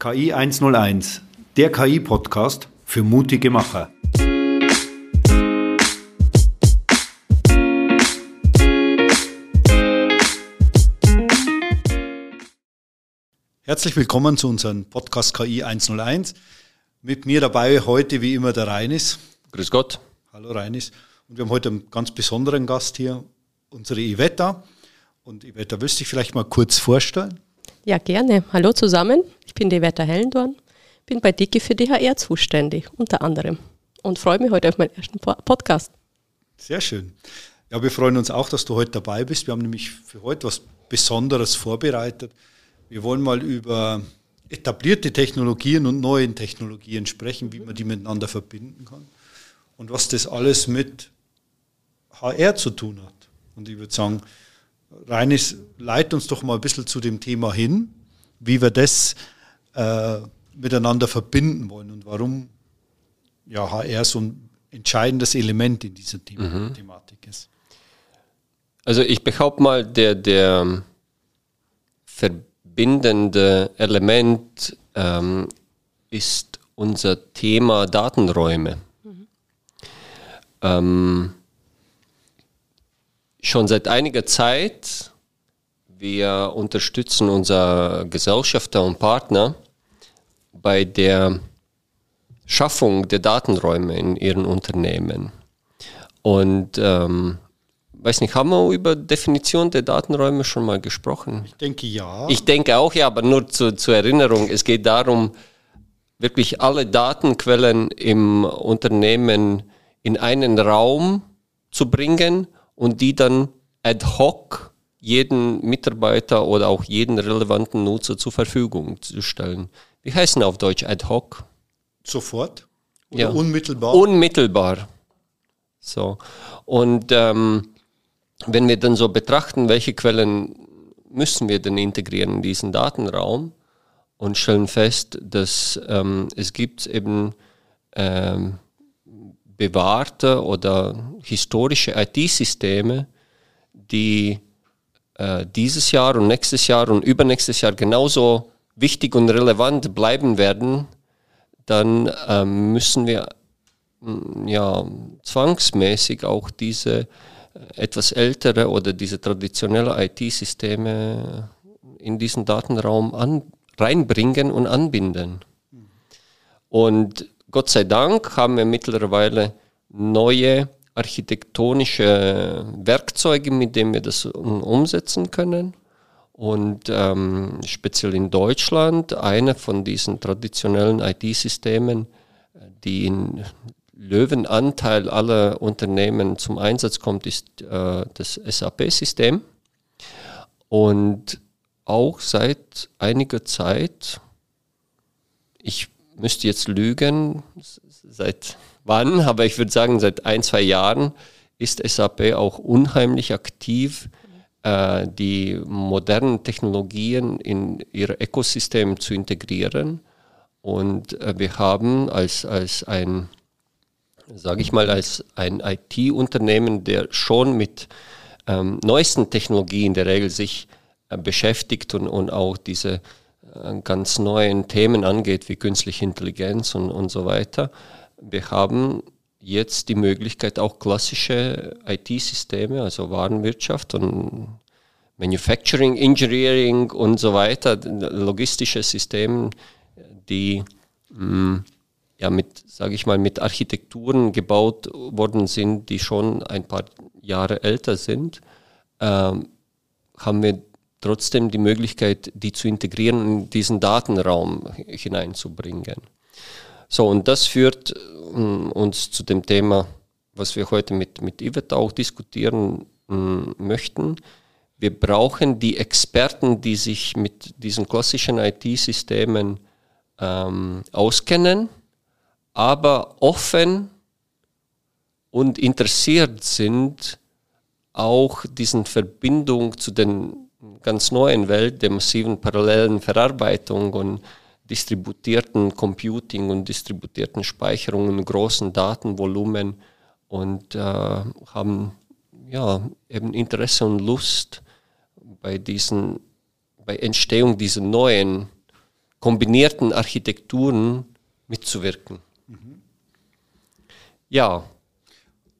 KI 101, der KI-Podcast für mutige Macher. Herzlich willkommen zu unserem Podcast KI 101. Mit mir dabei heute wie immer der Reinis. Grüß Gott. Hallo Reinis. Und wir haben heute einen ganz besonderen Gast hier, unsere Ivetta. Und Ivetta, willst du dich vielleicht mal kurz vorstellen? Ja, gerne. Hallo zusammen. Ich bin die Wetta Hellendorn, bin bei Dicke für DHR zuständig, unter anderem. Und freue mich heute auf meinen ersten Podcast. Sehr schön. Ja, wir freuen uns auch, dass du heute dabei bist. Wir haben nämlich für heute was Besonderes vorbereitet. Wir wollen mal über etablierte Technologien und neue Technologien sprechen, wie man die miteinander verbinden kann und was das alles mit HR zu tun hat. Und ich würde sagen, Reinis, leit uns doch mal ein bisschen zu dem Thema hin, wie wir das äh, miteinander verbinden wollen und warum ja, HR so ein entscheidendes Element in dieser Thema mhm. Thematik ist. Also ich behaupte mal, der, der verbindende Element ähm, ist unser Thema Datenräume. Mhm. Ähm, schon seit einiger Zeit. Wir unterstützen unsere Gesellschafter und Partner bei der Schaffung der Datenräume in ihren Unternehmen. Und ähm, weiß nicht, haben wir über Definition der Datenräume schon mal gesprochen? Ich denke ja. Ich denke auch ja, aber nur zu, zur Erinnerung, es geht darum, wirklich alle Datenquellen im Unternehmen in einen Raum zu bringen und die dann ad hoc jeden Mitarbeiter oder auch jeden relevanten Nutzer zur Verfügung zu stellen. Wie heißen auf Deutsch ad hoc? Sofort? Oder ja. unmittelbar? Unmittelbar. So. Und ähm, wenn wir dann so betrachten, welche Quellen müssen wir denn integrieren in diesen Datenraum und stellen fest, dass ähm, es gibt eben ähm, bewahrte oder historische IT-Systeme, die äh, dieses Jahr und nächstes Jahr und übernächstes Jahr genauso wichtig und relevant bleiben werden, dann ähm, müssen wir mm, ja zwangsmäßig auch diese äh, etwas ältere oder diese traditionelle IT-Systeme in diesen Datenraum an, reinbringen und anbinden. Und Gott sei Dank haben wir mittlerweile neue architektonische Werkzeuge, mit denen wir das umsetzen können. Und ähm, speziell in Deutschland, eine von diesen traditionellen IT-Systemen, die in Löwenanteil aller Unternehmen zum Einsatz kommt, ist äh, das SAP-System. Und auch seit einiger Zeit, ich müsste jetzt lügen, seit wann, aber ich würde sagen, seit ein, zwei Jahren ist SAP auch unheimlich aktiv, äh, die modernen Technologien in ihr Ökosystem zu integrieren. Und äh, wir haben als, als ein, sage ich mal, als ein IT-Unternehmen, der schon mit ähm, neuesten Technologien in der Regel sich äh, beschäftigt und, und auch diese ganz neuen Themen angeht, wie künstliche Intelligenz und, und so weiter. Wir haben jetzt die Möglichkeit, auch klassische IT-Systeme, also Warenwirtschaft und Manufacturing, Engineering und so weiter, logistische Systeme, die mh, mm, ja mit, sage ich mal, mit Architekturen gebaut worden sind, die schon ein paar Jahre älter sind, ähm, haben wir trotzdem die Möglichkeit, die zu integrieren in diesen Datenraum hineinzubringen. So, und das führt um, uns zu dem Thema, was wir heute mit, mit Yvette auch diskutieren um, möchten. Wir brauchen die Experten, die sich mit diesen klassischen IT-Systemen ähm, auskennen, aber offen und interessiert sind, auch diesen Verbindung zu den ganz neuen Welt der massiven parallelen Verarbeitung und distributierten Computing und distributierten Speicherungen, großen Datenvolumen und äh, haben ja eben Interesse und Lust bei diesen bei Entstehung dieser neuen kombinierten Architekturen mitzuwirken. Mhm. Ja.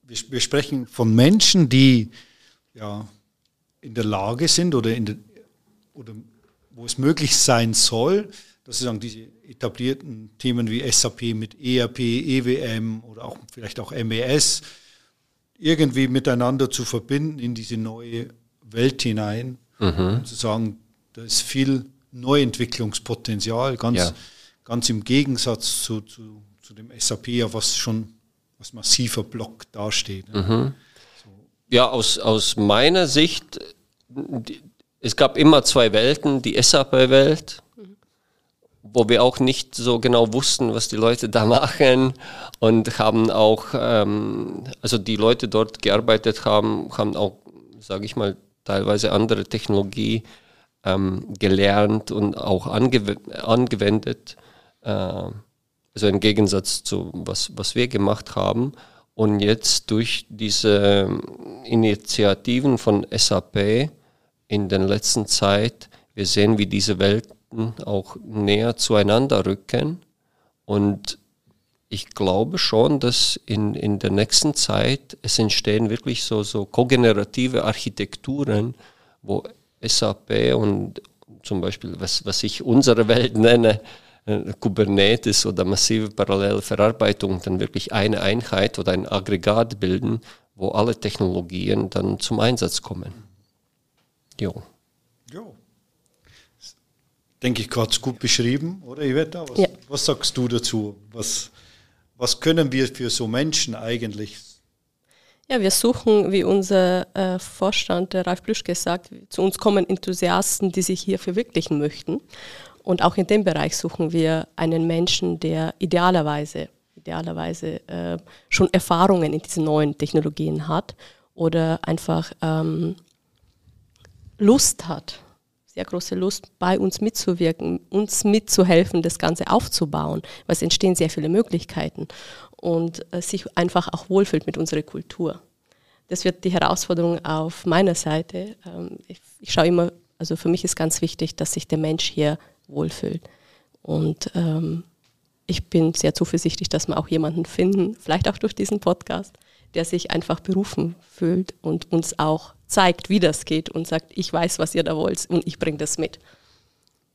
Wir, wir, sprechen von Menschen, die ja, in der Lage sind oder, in der, oder wo es möglich sein soll, dass sie sagen, diese etablierten Themen wie SAP mit ERP, EWM oder auch vielleicht auch MES irgendwie miteinander zu verbinden in diese neue Welt hinein mhm. und zu sagen, da ist viel Neuentwicklungspotenzial, ganz, ja. ganz im Gegensatz zu, zu, zu dem SAP, ja, was schon als massiver Block dasteht. Mhm. Ja, aus, aus meiner Sicht, es gab immer zwei Welten, die SAP-Welt, wo wir auch nicht so genau wussten, was die Leute da machen und haben auch, ähm, also die Leute dort gearbeitet haben, haben auch, sage ich mal, teilweise andere Technologie ähm, gelernt und auch angew angewendet. Äh, also im Gegensatz zu was, was wir gemacht haben. Und jetzt durch diese Initiativen von SAP in der letzten Zeit, wir sehen, wie diese Welten auch näher zueinander rücken. Und ich glaube schon, dass in, in der nächsten Zeit es entstehen wirklich so, so kogenerative Architekturen, wo SAP und zum Beispiel, was, was ich unsere Welt nenne, Kubernetes oder massive parallele Verarbeitung dann wirklich eine Einheit oder ein Aggregat bilden, wo alle Technologien dann zum Einsatz kommen. Jo. Jo. Denke ich gerade gut beschrieben, oder Iveta? Was, ja. was sagst du dazu? Was, was können wir für so Menschen eigentlich? Ja, wir suchen, wie unser äh, Vorstand der Ralf Plüschke sagt, zu uns kommen Enthusiasten, die sich hier verwirklichen möchten. Und auch in dem Bereich suchen wir einen Menschen, der idealerweise, idealerweise äh, schon Erfahrungen in diesen neuen Technologien hat oder einfach ähm, Lust hat, sehr große Lust, bei uns mitzuwirken, uns mitzuhelfen, das Ganze aufzubauen, weil es entstehen sehr viele Möglichkeiten und äh, sich einfach auch wohlfühlt mit unserer Kultur. Das wird die Herausforderung auf meiner Seite. Ähm, ich, ich schaue immer, also für mich ist ganz wichtig, dass sich der Mensch hier wohlfühlt. Und ähm, ich bin sehr zuversichtlich, dass wir auch jemanden finden, vielleicht auch durch diesen Podcast, der sich einfach berufen fühlt und uns auch zeigt, wie das geht und sagt, ich weiß, was ihr da wollt und ich bringe das mit.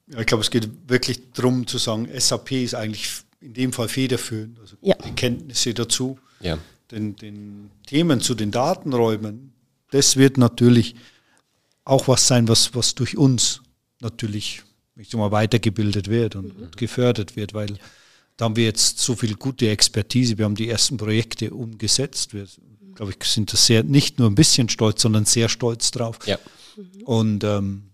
Ja, ich glaube, es geht wirklich darum zu sagen, SAP ist eigentlich in dem Fall federführend, also ja. die Kenntnisse dazu, ja. den, den Themen zu den Datenräumen, das wird natürlich auch was sein, was, was durch uns natürlich ich sag mal, weitergebildet wird und, mhm. und gefördert wird, weil da haben wir jetzt so viel gute Expertise, wir haben die ersten Projekte umgesetzt, wir glaube ich, sind das sehr, nicht nur ein bisschen stolz, sondern sehr stolz drauf. Ja. Und ähm,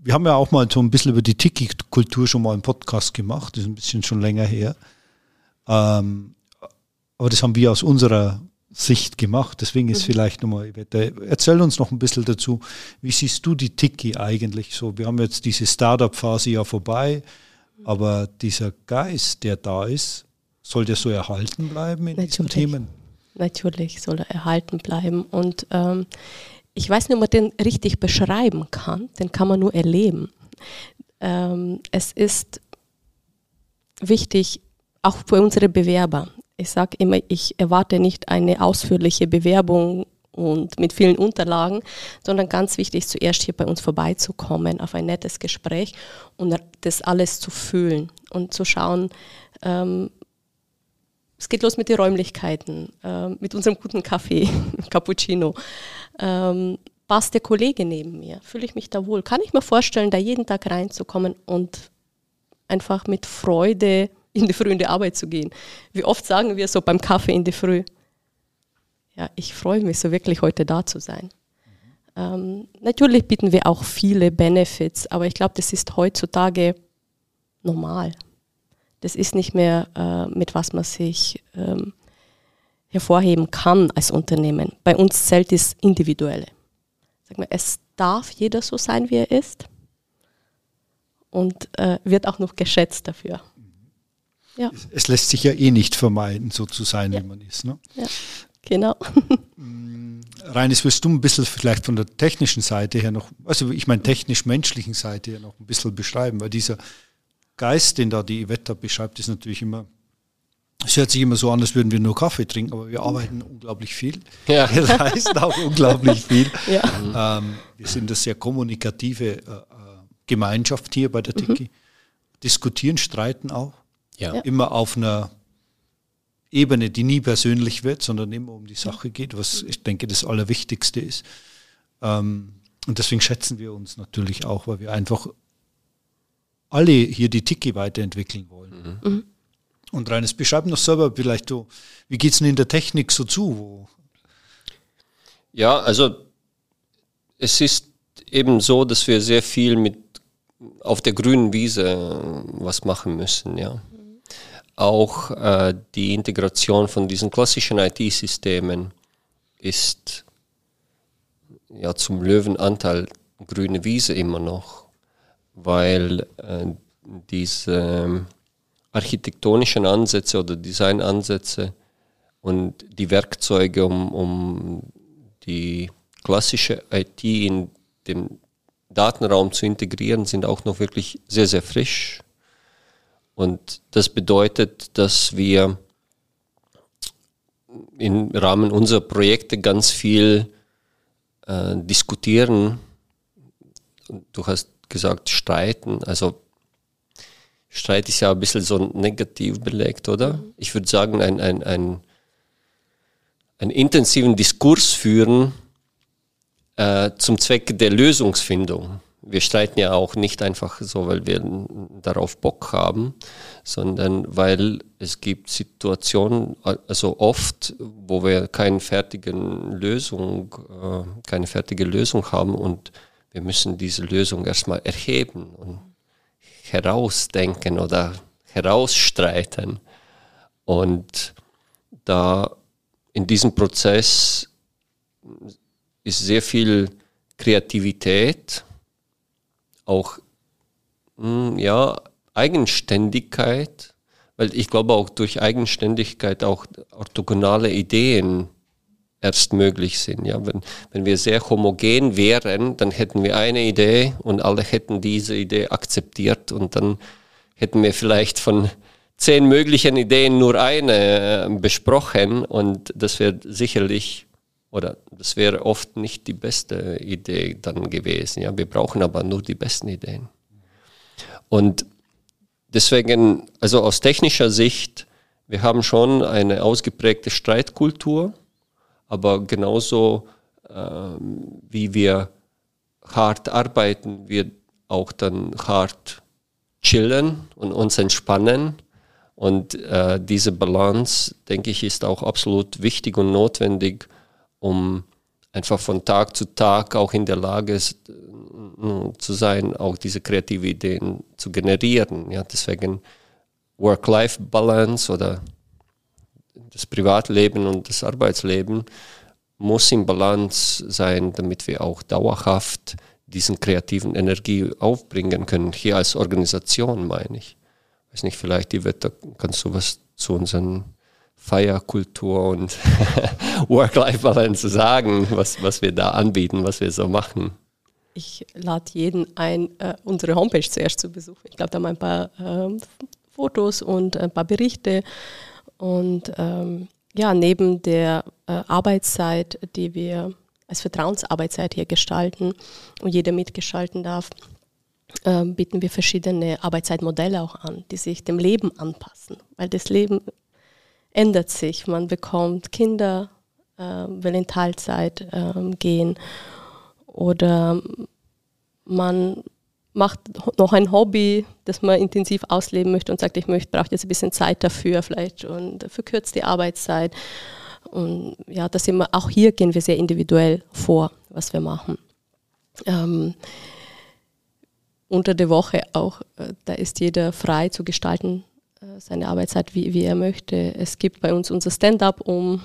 wir haben ja auch mal so ein bisschen über die Tiki-Kultur schon mal einen Podcast gemacht, das ist ein bisschen schon länger her. Ähm, aber das haben wir aus unserer Sicht gemacht, deswegen ist mhm. vielleicht nochmal, erzähl uns noch ein bisschen dazu, wie siehst du die Tiki eigentlich so? Wir haben jetzt diese Startup-Phase ja vorbei, aber dieser Geist, der da ist, soll der so erhalten bleiben in Natürlich. diesen Themen? natürlich soll er erhalten bleiben. Und ähm, ich weiß nicht, ob man den richtig beschreiben kann, den kann man nur erleben. Ähm, es ist wichtig, auch für unsere Bewerber. Ich sage immer, ich erwarte nicht eine ausführliche Bewerbung und mit vielen Unterlagen, sondern ganz wichtig, zuerst hier bei uns vorbeizukommen, auf ein nettes Gespräch und das alles zu fühlen und zu schauen, ähm, es geht los mit den Räumlichkeiten, äh, mit unserem guten Kaffee, Cappuccino. Ähm, passt der Kollege neben mir? Fühle ich mich da wohl? Kann ich mir vorstellen, da jeden Tag reinzukommen und einfach mit Freude in die Früh in die Arbeit zu gehen? Wie oft sagen wir so beim Kaffee in die Früh? Ja, ich freue mich so wirklich heute da zu sein. Ähm, natürlich bieten wir auch viele Benefits, aber ich glaube, das ist heutzutage normal das ist nicht mehr, äh, mit was man sich ähm, hervorheben kann als Unternehmen. Bei uns zählt das Individuelle. Sag mal, es darf jeder so sein, wie er ist und äh, wird auch noch geschätzt dafür. Ja. Es, es, lässt sich ja eh nicht vermeiden, so zu sein, ja. wie man ist. Ne? Ja, genau. Mm, Reines, willst du ein bisschen vielleicht von der technischen Seite her noch, also ich meine technisch-menschlichen Seite her noch ein bisschen beschreiben, weil dieser Geist, den da die Ivetta beschreibt, ist natürlich immer, es hört sich immer so an, als würden wir nur Kaffee trinken, aber wir arbeiten unglaublich viel. Ja. Wir reisen auch unglaublich viel. Ja. Ähm, wir sind eine sehr kommunikative äh, äh Gemeinschaft hier bei der mhm. Tiki. Mhm. Diskutieren, streiten auch. Ja. Immer auf einer Ebene, die nie persönlich wird, sondern immer um die Sache geht, was ich denke das Allerwichtigste ist. Ähm, und deswegen schätzen wir uns natürlich auch, weil wir einfach alle hier die Tiki weiterentwickeln wollen. Mhm. mhm. Und Reines, beschreib noch selber vielleicht, du, wie geht es denn in der Technik so zu? Ja, also es ist eben so, dass wir sehr viel mit auf der grünen Wiese äh, was machen müssen, ja auch äh, die Integration von diesen klassischen IT-Systemen ist ja zum Löwenanteil grüne Wiese immer noch, weil äh, diese ähm, architektonischen Ansätze oder Designansätze und die Werkzeuge, um, um die klassische IT in dem Datenraum zu integrieren, sind auch noch wirklich sehr, sehr frisch und das bedeutet, dass wir im Rahmen unserer Projekte ganz viel äh, diskutieren. Du hast gesagt, streiten. Also Streit ist ja ein bisschen so negativ belegt, oder? Ich würde sagen, ein, ein, ein, einen intensiven Diskurs führen äh, zum Zwecke der Lösungsfindung wir streiten ja auch nicht einfach so, weil wir darauf Bock haben, sondern weil es gibt Situationen, also oft, wo wir keine fertige Lösung, äh, keine fertige Lösung haben und wir müssen diese Lösung erstmal erheben und herausdenken oder herausstreiten. Und da in diesem Prozess ist sehr viel Kreativität, auch mh, hm, ja, Eigenständigkeit, weil ich glaube auch durch Eigenständigkeit auch orthogonale Ideen erst möglich sind. Ja, wenn, wenn wir sehr homogen wären, dann hätten wir eine Idee und alle hätten diese Idee akzeptiert und dann hätten wir vielleicht von zehn möglichen Ideen nur eine äh, besprochen und das wäre sicherlich oder das wäre oft nicht die beste Idee dann gewesen. Ja, wir brauchen aber nur die besten Ideen. Und deswegen, also aus technischer Sicht, wir haben schon eine ausgeprägte Streitkultur, aber genauso äh, wie wir hart arbeiten, wir auch dann hart chillen und uns entspannen. Und äh, diese Balance, denke ich, ist auch absolut wichtig und notwendig, um einfach von Tag zu Tag auch in der Lage zu sein, auch diese kreative Ideen zu generieren. Ja, deswegen Work-Life-Balance oder das Privatleben und das Arbeitsleben muss in Balance sein, damit wir auch dauerhaft diesen kreativen Energie aufbringen können. Hier als Organisation meine ich. Weiß nicht, vielleicht Wetter, kannst du was zu unseren Feierkultur und Work-Life-Balance sagen, was, was wir da anbieten, was wir so machen. Ich lade jeden ein, äh, unsere Homepage zuerst zu besuchen. Ich glaube, da haben wir ein paar äh, Fotos und ein paar Berichte. Und ähm, ja, neben der äh, Arbeitszeit, die wir als Vertrauensarbeitszeit hier gestalten und jeder mitgestalten darf, ähm, bieten wir verschiedene Arbeitszeitmodelle auch an, die sich dem Leben anpassen. Weil das Leben ändert sich. Man bekommt Kinder, äh, will in Teilzeit äh, gehen oder man macht noch ein Hobby, das man intensiv ausleben möchte und sagt, ich möchte, brauche jetzt ein bisschen Zeit dafür vielleicht und verkürzt die Arbeitszeit. Und ja, das immer, auch hier gehen wir sehr individuell vor, was wir machen. Ähm, unter der Woche auch, äh, da ist jeder frei zu gestalten, seine Arbeitszeit, wie, wie er möchte. Es gibt bei uns unser Stand-up um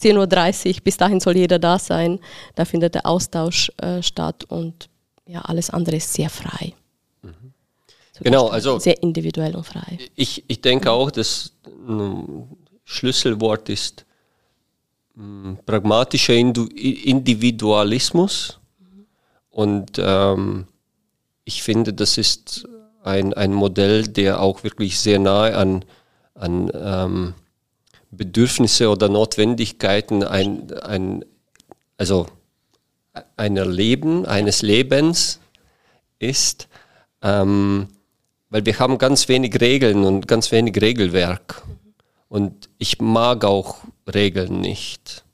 10.30 Uhr, bis dahin soll jeder da sein. Da findet der Austausch äh, statt und ja, alles andere ist sehr frei. Mhm. Genau, also sehr individuell und frei. Ich, ich denke auch, das Schlüsselwort ist mh, pragmatischer Individualismus. Mhm. Und ähm, ich finde, das ist ein, ein Modell, der auch wirklich sehr nahe an, an ähm, Bedürfnisse oder Notwendigkeiten ein, ein, also einer Leben, eines Lebens ist, ähm, weil wir haben ganz wenig Regeln und ganz wenig Regelwerk. Und ich mag auch Regeln nicht.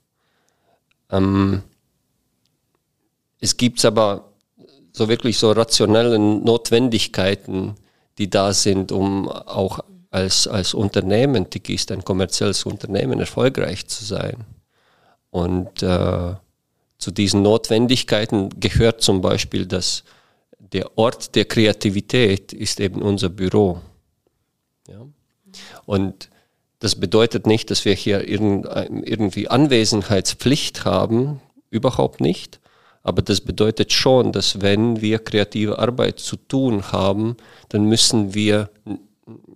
Ähm, es gibt aber so wirklich so rationelle Notwendigkeiten, die da sind, um auch als, als Unternehmen, Tiki ist ein kommerzielles Unternehmen, erfolgreich zu sein. Und äh, zu diesen Notwendigkeiten gehört zum Beispiel, dass der Ort der Kreativität ist eben unser Büro. Ja? Und das bedeutet nicht, dass wir hier irgendwie Anwesenheitspflicht haben, überhaupt nicht. Aber das bedeutet schon, dass wenn wir kreative Arbeit zu tun haben, dann müssen wir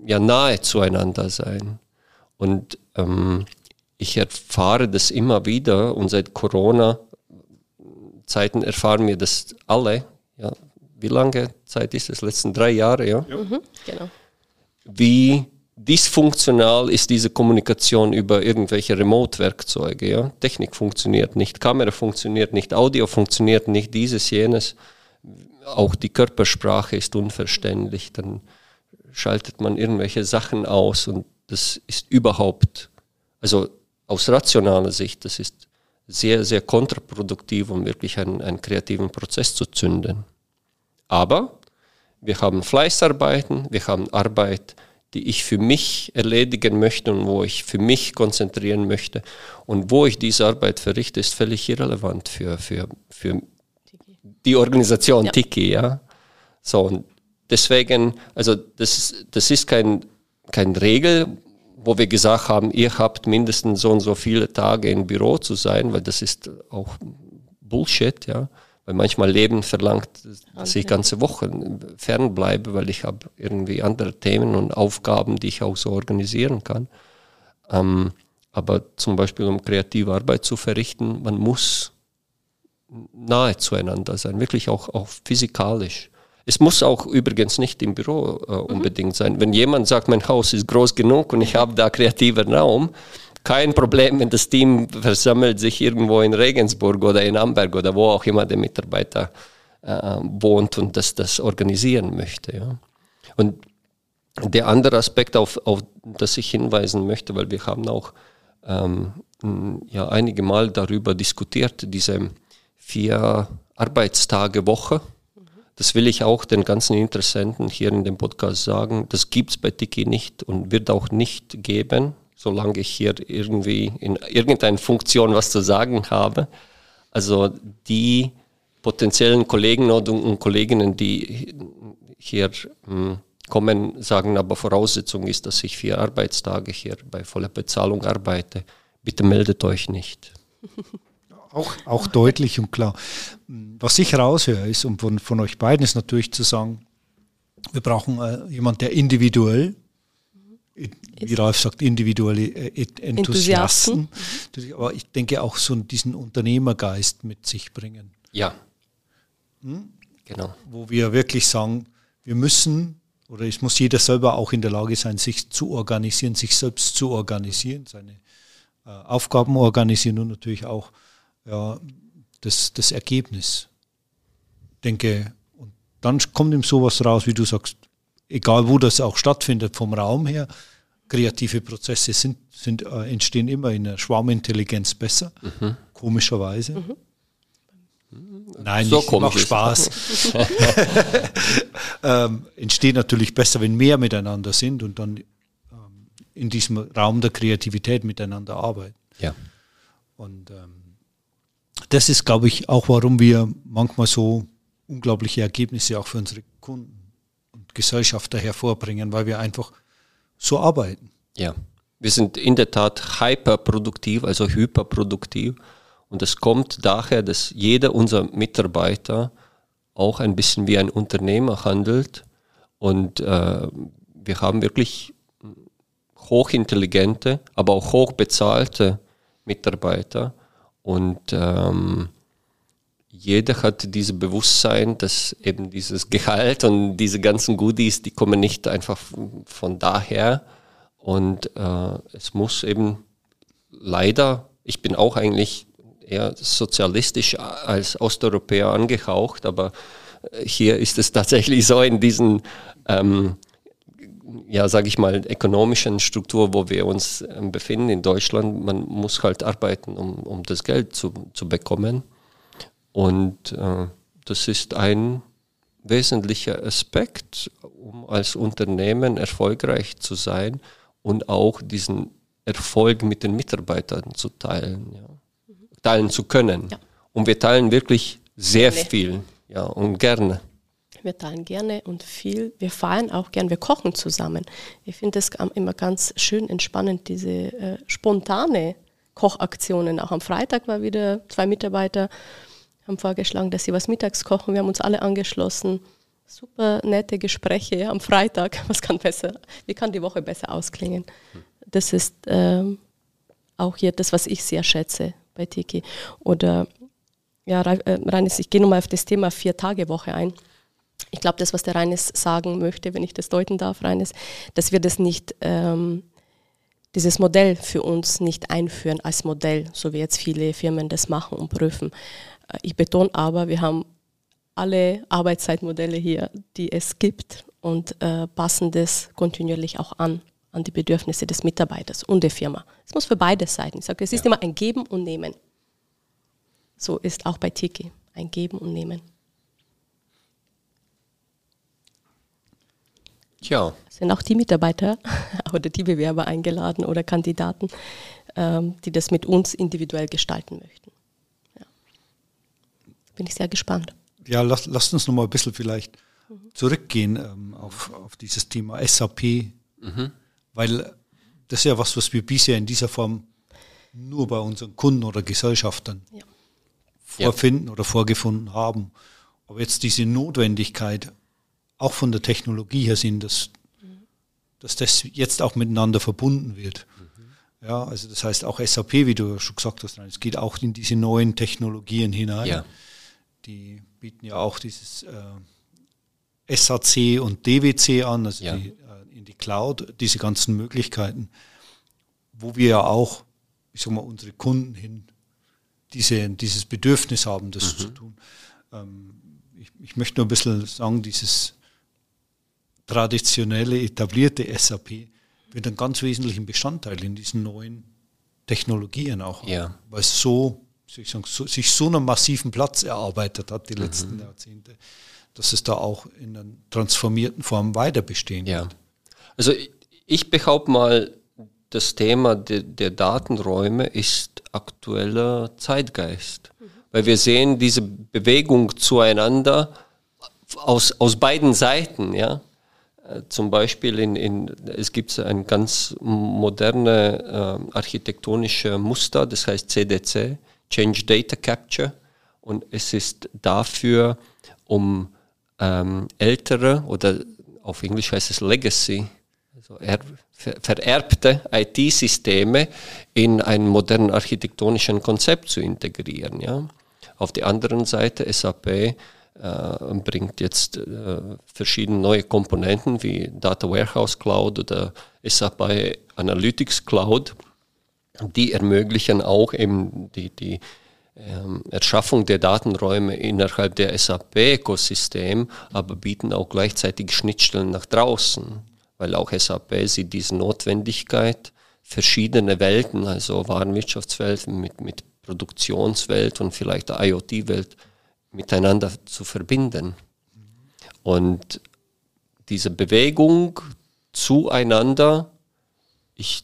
ja nahe zueinander sein. Und ähm, ich erfahre das immer wieder und seit Corona-Zeiten erfahren wir das alle. Ja, wie lange Zeit ist es? Letzten drei Jahre, ja? ja. Mhm, genau. Wie dysfunktional ist diese Kommunikation über irgendwelche Remote-Werkzeuge. Ja? Technik funktioniert nicht, Kamera funktioniert nicht, Audio funktioniert nicht, dieses, jenes. Auch die Körpersprache ist unverständlich. Dann schaltet man irgendwelche Sachen aus und das ist überhaupt, also aus rationaler Sicht, das ist sehr, sehr kontraproduktiv, um wirklich einen, einen kreativen Prozess zu zünden. Aber wir haben Fleißarbeiten, wir haben Arbeit, die ich für mich erledigen möchte und wo ich für mich konzentrieren möchte. Und wo ich diese Arbeit verrichte, ist völlig irrelevant für, für, für die Organisation ja. Tiki. Ja? So, und deswegen, also das, das ist kein, kein Regel, wo wir gesagt haben, ihr habt mindestens so und so viele Tage im Büro zu sein, weil das ist auch Bullshit, ja. Weil manchmal Leben verlangt, dass ich ganze Wochen fernbleibe, weil ich habe irgendwie andere Themen und Aufgaben, die ich auch so organisieren kann. Ähm, aber zum Beispiel, um kreative Arbeit zu verrichten, man muss nahe zueinander sein, wirklich auch, auch physikalisch. Es muss auch übrigens nicht im Büro äh, mhm. unbedingt mhm. sein. Wenn jemand sagt, mein Haus ist groß genug und ich habe da kreativen Raum, kein Problem, wenn das Team versammelt sich irgendwo in Regensburg oder in Amberg oder wo auch immer der Mitarbeiter äh, wohnt und das, das organisieren möchte. Ja. Und der andere Aspekt, auf, auf das ich hinweisen möchte, weil wir haben auch ähm, ja einige Mal darüber diskutiert, diese vier Arbeitstage Woche. Das will ich auch den ganzen Interessenten hier in dem Podcast sagen. Das gibt es bei Tiki nicht und wird auch nicht geben solange ich hier irgendwie in irgendeiner Funktion was zu sagen habe. Also die potenziellen Kollegen und Kolleginnen, die hier hm, kommen, sagen aber Voraussetzung ist, dass ich vier Arbeitstage hier bei voller Bezahlung arbeite. Bitte meldet euch nicht. Auch, auch deutlich und klar. Was ich raushöre, ist, um von, von euch beiden ist natürlich zu sagen, wir brauchen äh, jemanden, der individuell wie Ralf sagt, individuelle äh, Enthusiasten. Enthusiasten. Aber ich denke auch so diesen Unternehmergeist mit sich bringen. Ja. Hm? Genau. Wo wir wirklich sagen, wir müssen oder es muss jeder selber auch in der Lage sein, sich zu organisieren, sich selbst zu organisieren, seine äh, Aufgaben organisieren und natürlich auch ja, das, das Ergebnis. Ich denke, und dann kommt ihm sowas raus, wie du sagst, egal wo das auch stattfindet, vom Raum her, kreative Prozesse sind, sind, äh, entstehen immer in der Schwarmintelligenz besser, mhm. komischerweise. Mhm. Nein, so nicht, macht Spaß. ähm, entsteht natürlich besser, wenn mehr miteinander sind und dann ähm, in diesem Raum der Kreativität miteinander arbeiten. Ja. Und ähm, das ist, glaube ich, auch, warum wir manchmal so unglaubliche Ergebnisse auch für unsere Kunden Gesellschafter hervorbringen, weil wir einfach so arbeiten. Ja, wir sind in der Tat hyperproduktiv, also hyperproduktiv. Und es kommt daher, dass jeder unserer Mitarbeiter auch ein bisschen wie ein Unternehmer handelt. Und äh, wir haben wirklich hochintelligente, aber auch hochbezahlte Mitarbeiter. Und ähm, jeder hat dieses Bewusstsein, dass eben dieses Gehalt und diese ganzen Goodies, die kommen nicht einfach von daher. Und äh, es muss eben leider, ich bin auch eigentlich eher sozialistisch als Osteuropäer angehaucht, aber hier ist es tatsächlich so in diesen ähm, ja, sage ich mal, ökonomischen Struktur, wo wir uns ähm, befinden in Deutschland, man muss halt arbeiten, um, um das Geld zu, zu bekommen. Und äh, das ist ein wesentlicher Aspekt, um als Unternehmen erfolgreich zu sein und auch diesen Erfolg mit den Mitarbeitern zu teilen, ja. teilen zu können. Ja. Und wir teilen wirklich sehr gerne. viel, ja, und gerne. Wir teilen gerne und viel. Wir feiern auch gern, wir kochen zusammen. Ich finde es immer ganz schön entspannend, diese äh, spontane Kochaktionen. Auch am Freitag war wieder zwei Mitarbeiter, haben vorgeschlagen, dass sie was mittags kochen. Wir haben uns alle angeschlossen. Super nette Gespräche am Freitag. Was kann besser, wie kann die Woche besser ausklingen? Das ist ähm, auch hier das, was ich sehr schätze bei Tiki. Oder ja, äh, Reines, ich gehe nochmal auf das Thema Vier-Tage-Woche ein ich glaube, das, was der Reines sagen möchte, wenn ich das deuten darf, Reines, dass wir das nicht, ähm, dieses Modell für uns nicht einführen als Modell, so wie jetzt viele Firmen das machen und prüfen. Ich betone aber, wir haben alle Arbeitszeitmodelle hier, die es gibt und äh, passen das kontinuierlich auch an, an die Bedürfnisse des Mitarbeiters und der Firma. Es muss für beide Seiten. Ich sage, es ist ja. immer ein Geben und Nehmen. So ist auch bei Tiki ein Geben und Nehmen. Tja. Sind auch die Mitarbeiter oder die Bewerber eingeladen oder Kandidaten, ähm, die das mit uns individuell gestalten möchten. Bin ich sehr gespannt. Ja, lass, lasst uns noch mal ein bisschen vielleicht mhm. zurückgehen ähm, auf, auf dieses Thema SAP, mhm. weil das ist ja was, was wir bisher in dieser Form nur bei unseren Kunden oder Gesellschaftern ja. vorfinden ja. oder vorgefunden haben. Aber jetzt diese Notwendigkeit, auch von der Technologie her sind, dass, dass das jetzt auch miteinander verbunden wird. Mhm. Ja, also das heißt auch SAP, wie du schon gesagt hast, es geht auch in diese neuen Technologien hinein. Ja. Die bieten ja auch dieses äh, SAC und DWC an, also ja. die, äh, in die Cloud, diese ganzen Möglichkeiten, wo wir ja auch, ich sag mal, unsere Kunden hin diese, dieses Bedürfnis haben, das mhm. zu tun. Ähm, ich, ich möchte nur ein bisschen sagen, dieses traditionelle, etablierte SAP wird ein ganz wesentlichen Bestandteil in diesen neuen Technologien auch. Ja. Weil es so, sagen, so, sich so einen massiven Platz erarbeitet hat die mhm. letzten Jahrzehnte, dass es da auch in einer transformierten Form weiter bestehen ja. wird. Also ich behaupte mal, das Thema de, der Datenräume ist aktueller Zeitgeist. Mhm. Weil wir sehen diese Bewegung zueinander aus, aus beiden Seiten, ja. Äh, zum Beispiel in, in es gibt ein ganz moderne äh, architektonische Muster, das heißt CDC, Change Data Capture. Und es ist dafür, um ähm, ältere oder auf Englisch heißt es Legacy, also er, ver, vererbte IT-Systeme in einen modernen architektonischen Konzept zu integrieren. Ja? Auf der anderen Seite SAP äh, bringt jetzt äh, verschiedene neue Komponenten wie Data Warehouse Cloud oder SAP Analytics Cloud, die ermöglichen auch eben die, die ähm, Erschaffung der Datenräume innerhalb der SAP-Ökosystem, aber bieten auch gleichzeitig Schnittstellen nach draußen, weil auch SAP sieht diese Notwendigkeit, verschiedene Welten, also Warenwirtschaftswelt mit, mit Produktionswelt und vielleicht der IoT-Welt miteinander zu verbinden. Und diese Bewegung zueinander, ich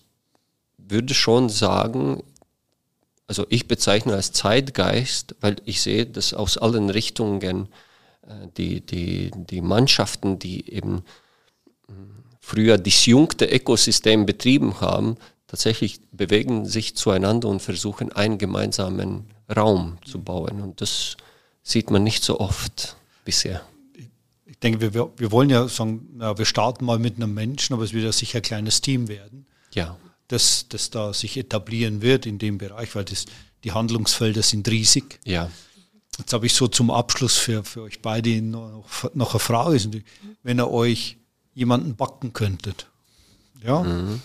würde schon sagen, also ich bezeichne als Zeitgeist, weil ich sehe, dass aus allen Richtungen äh, die, die, die Mannschaften, die eben hm, früher disjunkte Ökosystem betrieben haben, tatsächlich bewegen sich zueinander und versuchen einen gemeinsamen Raum zu bauen. Und das sieht man nicht so oft bisher. Ich denke, wir, wir wollen ja sagen, na, wir starten mal mit einem Menschen, aber es wird ja sicher ein kleines Team werden. Ja. Das, das da sich etablieren wird in dem Bereich, weil das, die Handlungsfelder sind riesig. Ja. Jetzt habe ich so zum Abschluss für, für euch beide noch, noch eine Frage. Wenn ihr euch jemanden backen könntet, ja? Mhm.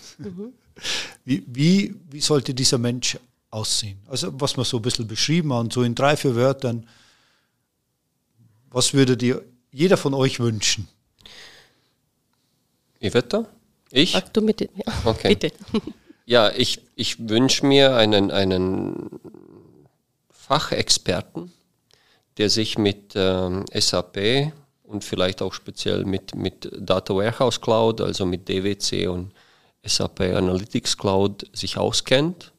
Wie, wie, wie sollte dieser Mensch aussehen? Also was wir so ein bisschen beschrieben haben, so in drei, vier Wörtern. Was würde dir jeder von euch wünschen? Iveta? Ich? Sag du mit, ja. Okay. Bitte. Ja, ich, ich wünsche mir einen, einen Fachexperten, der sich mit ähm, SAP und vielleicht auch speziell mit, mit Data Warehouse Cloud, also mit DWC und SAP Analytics Cloud sich auskennt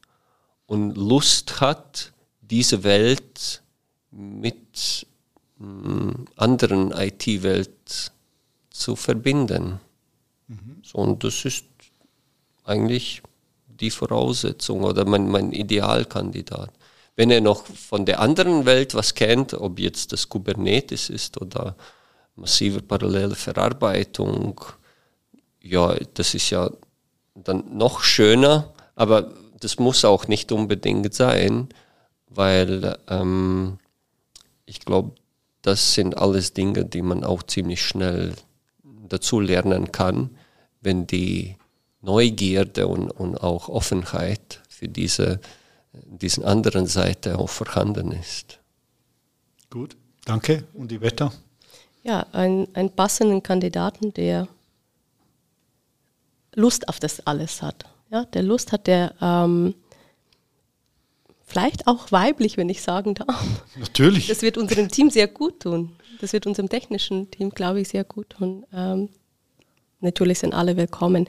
und Lust hat, diese Welt mit mh, anderen IT-Welt zu verbinden. So, und das ist eigentlich die Voraussetzung oder mein, mein Idealkandidat. Wenn er noch von der anderen Welt was kennt, ob jetzt das Kubernetes ist oder massive parallele Verarbeitung, ja, das ist ja dann noch schöner, aber das muss auch nicht unbedingt sein, weil ähm, ich glaube, das sind alles Dinge, die man auch ziemlich schnell dazu lernen kann, wenn die Neugierde und, und auch Offenheit für diese diesen anderen Seite auch vorhanden ist. Gut, danke. Und die Wetter? Ja, ein, einen passenden Kandidaten, der Lust auf das alles hat. Ja, der Lust hat, der ähm, vielleicht auch weiblich, wenn ich sagen darf. Natürlich. Das wird unserem Team sehr gut tun. Das wird unserem technischen Team, glaube ich, sehr gut tun. Ähm, natürlich sind alle willkommen.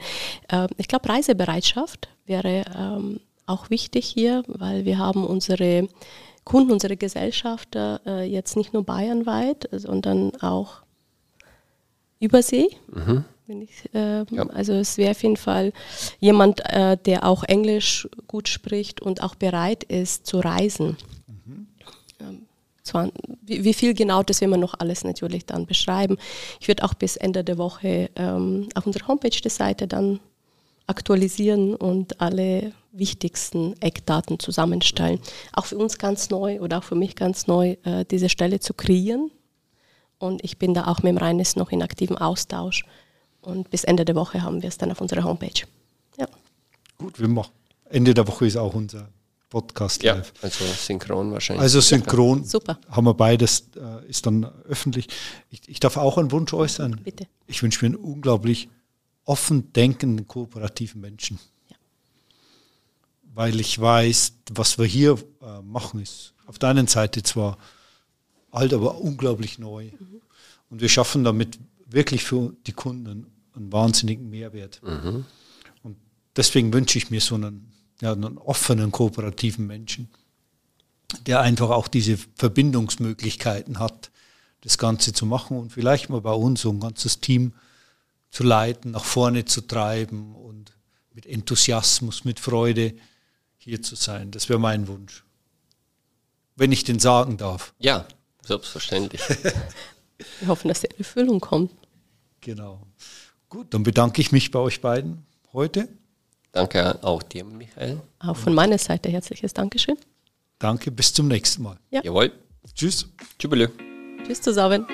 Ähm, ich glaube, Reisebereitschaft wäre ähm, auch wichtig hier, weil wir haben unsere Kunden, unsere Gesellschafter äh, jetzt nicht nur bayernweit, sondern auch Übersee. Mhm. Ich, äh, ja. Also es wäre auf jeden Fall jemand, äh, der auch Englisch gut spricht und auch bereit ist zu reisen. Wie, wie, viel genau, das werden wir noch alles natürlich dann beschreiben. Ich würde auch bis Ende der Woche ähm, auf unserer Homepage die Seite dann aktualisieren und alle wichtigsten Eckdaten zusammenstellen. Auch für uns ganz neu oder auch für mich ganz neu, äh, diese Stelle zu kreieren. Und ich bin da auch mit dem Reines noch in aktivem Austausch. Und bis Ende der Woche haben wir es dann auf unserer Homepage. Ja. Gut, wir machen. Ende der Woche ist auch unser Podcast ja, live. Also synchron wahrscheinlich. Also synchron. Super. Haben wir beides, äh, ist dann öffentlich. Ich, ich darf auch einen Wunsch äußern. Bitte. Ich wünsche mir einen unglaublich offen denkenden, kooperativen Menschen. Ja. Weil ich weiß, was wir hier äh, machen, ist auf der einen Seite zwar alt, aber unglaublich neu. Mhm. Und wir schaffen damit wirklich für die Kunden einen wahnsinnigen Mehrwert. Mhm. Und deswegen wünsche ich mir so einen, ja, einen offenen, kooperativen Menschen, der einfach auch diese Verbindungsmöglichkeiten hat, das Ganze zu machen und vielleicht mal bei uns so ein ganzes Team zu leiten, nach vorne zu treiben und mit Enthusiasmus, mit Freude hier zu sein. Das wäre mein Wunsch. Wenn ich den sagen darf. Ja, selbstverständlich. Wir hoffen, dass die Erfüllung kommt. Genau. Gut, dann bedanke ich mich bei euch beiden heute. Danke auch dir, Michael. Auch von meiner Seite herzliches Dankeschön. Danke, bis zum nächsten Mal. Ja. Jawohl. Tschüss. Tschüss. Tschüss zusammen.